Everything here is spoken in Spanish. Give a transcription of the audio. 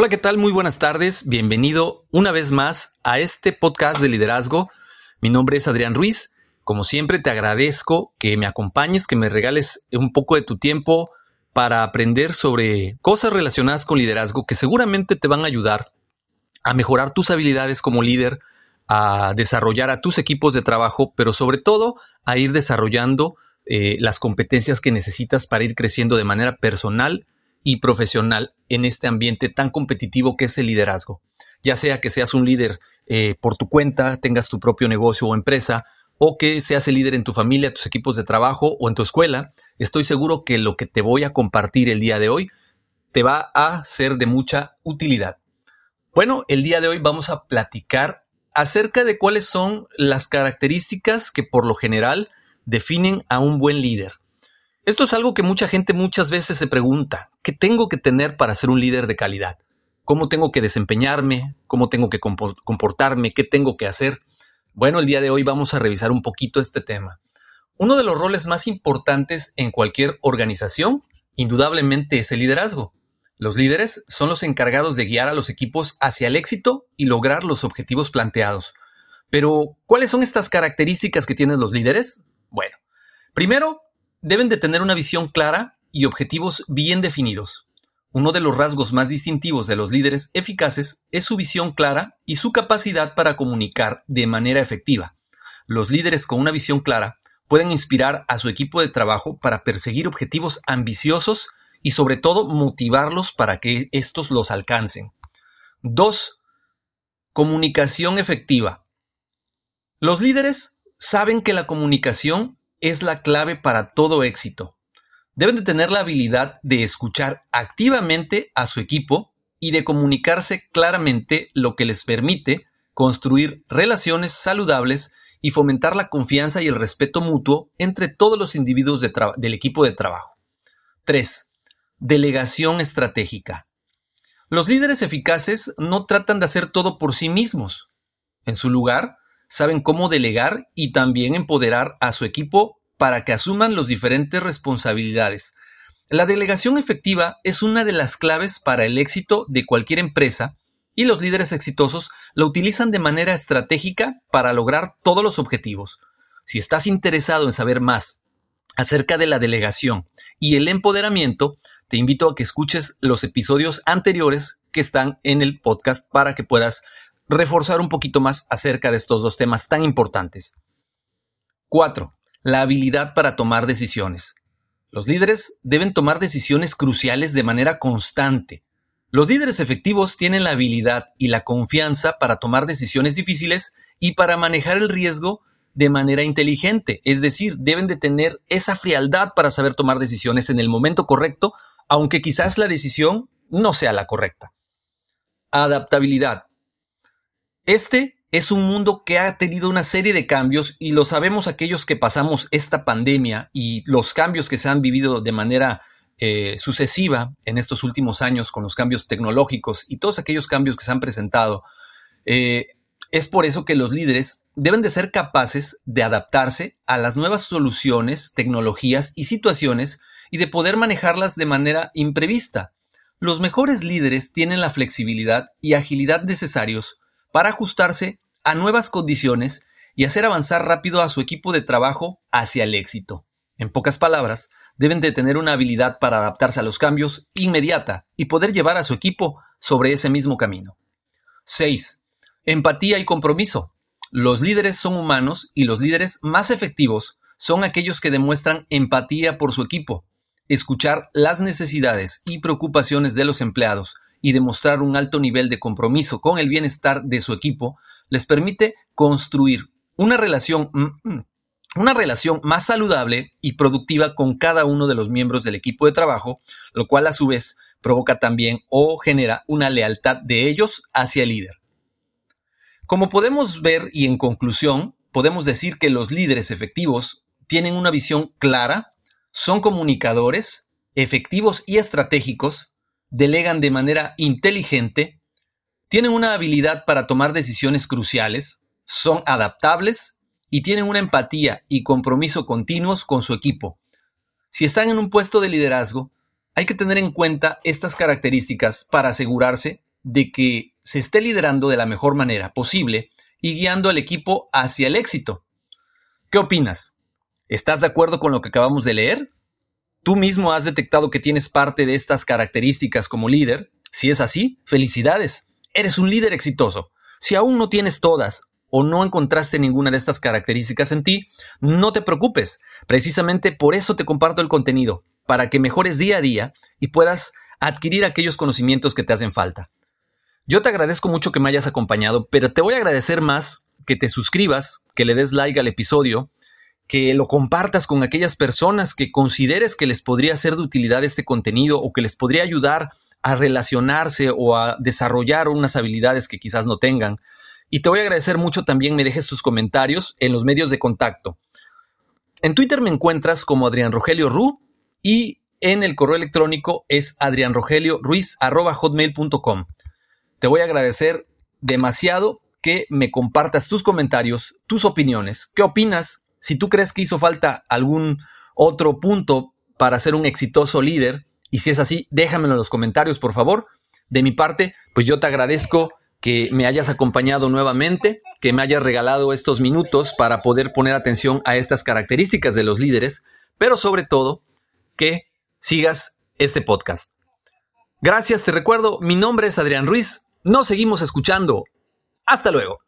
Hola, ¿qué tal? Muy buenas tardes. Bienvenido una vez más a este podcast de liderazgo. Mi nombre es Adrián Ruiz. Como siempre, te agradezco que me acompañes, que me regales un poco de tu tiempo para aprender sobre cosas relacionadas con liderazgo que seguramente te van a ayudar a mejorar tus habilidades como líder, a desarrollar a tus equipos de trabajo, pero sobre todo a ir desarrollando eh, las competencias que necesitas para ir creciendo de manera personal y profesional en este ambiente tan competitivo que es el liderazgo. Ya sea que seas un líder eh, por tu cuenta, tengas tu propio negocio o empresa, o que seas el líder en tu familia, tus equipos de trabajo o en tu escuela, estoy seguro que lo que te voy a compartir el día de hoy te va a ser de mucha utilidad. Bueno, el día de hoy vamos a platicar acerca de cuáles son las características que por lo general definen a un buen líder. Esto es algo que mucha gente muchas veces se pregunta, ¿qué tengo que tener para ser un líder de calidad? ¿Cómo tengo que desempeñarme? ¿Cómo tengo que comportarme? ¿Qué tengo que hacer? Bueno, el día de hoy vamos a revisar un poquito este tema. Uno de los roles más importantes en cualquier organización, indudablemente, es el liderazgo. Los líderes son los encargados de guiar a los equipos hacia el éxito y lograr los objetivos planteados. Pero, ¿cuáles son estas características que tienen los líderes? Bueno, primero, deben de tener una visión clara y objetivos bien definidos. Uno de los rasgos más distintivos de los líderes eficaces es su visión clara y su capacidad para comunicar de manera efectiva. Los líderes con una visión clara pueden inspirar a su equipo de trabajo para perseguir objetivos ambiciosos y sobre todo motivarlos para que estos los alcancen. 2. Comunicación efectiva. Los líderes saben que la comunicación es la clave para todo éxito. Deben de tener la habilidad de escuchar activamente a su equipo y de comunicarse claramente lo que les permite construir relaciones saludables y fomentar la confianza y el respeto mutuo entre todos los individuos del equipo de trabajo. 3. Delegación estratégica. Los líderes eficaces no tratan de hacer todo por sí mismos. En su lugar, saben cómo delegar y también empoderar a su equipo para que asuman las diferentes responsabilidades. La delegación efectiva es una de las claves para el éxito de cualquier empresa y los líderes exitosos la utilizan de manera estratégica para lograr todos los objetivos. Si estás interesado en saber más acerca de la delegación y el empoderamiento, te invito a que escuches los episodios anteriores que están en el podcast para que puedas reforzar un poquito más acerca de estos dos temas tan importantes. 4. La habilidad para tomar decisiones. Los líderes deben tomar decisiones cruciales de manera constante. Los líderes efectivos tienen la habilidad y la confianza para tomar decisiones difíciles y para manejar el riesgo de manera inteligente, es decir, deben de tener esa frialdad para saber tomar decisiones en el momento correcto, aunque quizás la decisión no sea la correcta. Adaptabilidad. Este es un mundo que ha tenido una serie de cambios y lo sabemos aquellos que pasamos esta pandemia y los cambios que se han vivido de manera eh, sucesiva en estos últimos años con los cambios tecnológicos y todos aquellos cambios que se han presentado. Eh, es por eso que los líderes deben de ser capaces de adaptarse a las nuevas soluciones, tecnologías y situaciones y de poder manejarlas de manera imprevista. Los mejores líderes tienen la flexibilidad y agilidad necesarios para ajustarse a nuevas condiciones y hacer avanzar rápido a su equipo de trabajo hacia el éxito. En pocas palabras, deben de tener una habilidad para adaptarse a los cambios inmediata y poder llevar a su equipo sobre ese mismo camino. 6. Empatía y compromiso. Los líderes son humanos y los líderes más efectivos son aquellos que demuestran empatía por su equipo, escuchar las necesidades y preocupaciones de los empleados y demostrar un alto nivel de compromiso con el bienestar de su equipo les permite construir una relación, mm, mm, una relación más saludable y productiva con cada uno de los miembros del equipo de trabajo, lo cual a su vez provoca también o genera una lealtad de ellos hacia el líder. Como podemos ver y en conclusión, podemos decir que los líderes efectivos tienen una visión clara, son comunicadores, efectivos y estratégicos, delegan de manera inteligente, tienen una habilidad para tomar decisiones cruciales, son adaptables y tienen una empatía y compromiso continuos con su equipo. Si están en un puesto de liderazgo, hay que tener en cuenta estas características para asegurarse de que se esté liderando de la mejor manera posible y guiando al equipo hacia el éxito. ¿Qué opinas? ¿Estás de acuerdo con lo que acabamos de leer? ¿Tú mismo has detectado que tienes parte de estas características como líder? Si es así, felicidades. Eres un líder exitoso. Si aún no tienes todas o no encontraste ninguna de estas características en ti, no te preocupes. Precisamente por eso te comparto el contenido, para que mejores día a día y puedas adquirir aquellos conocimientos que te hacen falta. Yo te agradezco mucho que me hayas acompañado, pero te voy a agradecer más que te suscribas, que le des like al episodio, que lo compartas con aquellas personas que consideres que les podría ser de utilidad este contenido o que les podría ayudar a relacionarse o a desarrollar unas habilidades que quizás no tengan. Y te voy a agradecer mucho también me dejes tus comentarios en los medios de contacto. En Twitter me encuentras como Adrián Rogelio Ru y en el correo electrónico es adrianrogelioruiz.hotmail.com. Te voy a agradecer demasiado que me compartas tus comentarios, tus opiniones. ¿Qué opinas? Si tú crees que hizo falta algún otro punto para ser un exitoso líder, y si es así, déjamelo en los comentarios, por favor. De mi parte, pues yo te agradezco que me hayas acompañado nuevamente, que me hayas regalado estos minutos para poder poner atención a estas características de los líderes, pero sobre todo que sigas este podcast. Gracias, te recuerdo, mi nombre es Adrián Ruiz, nos seguimos escuchando. Hasta luego.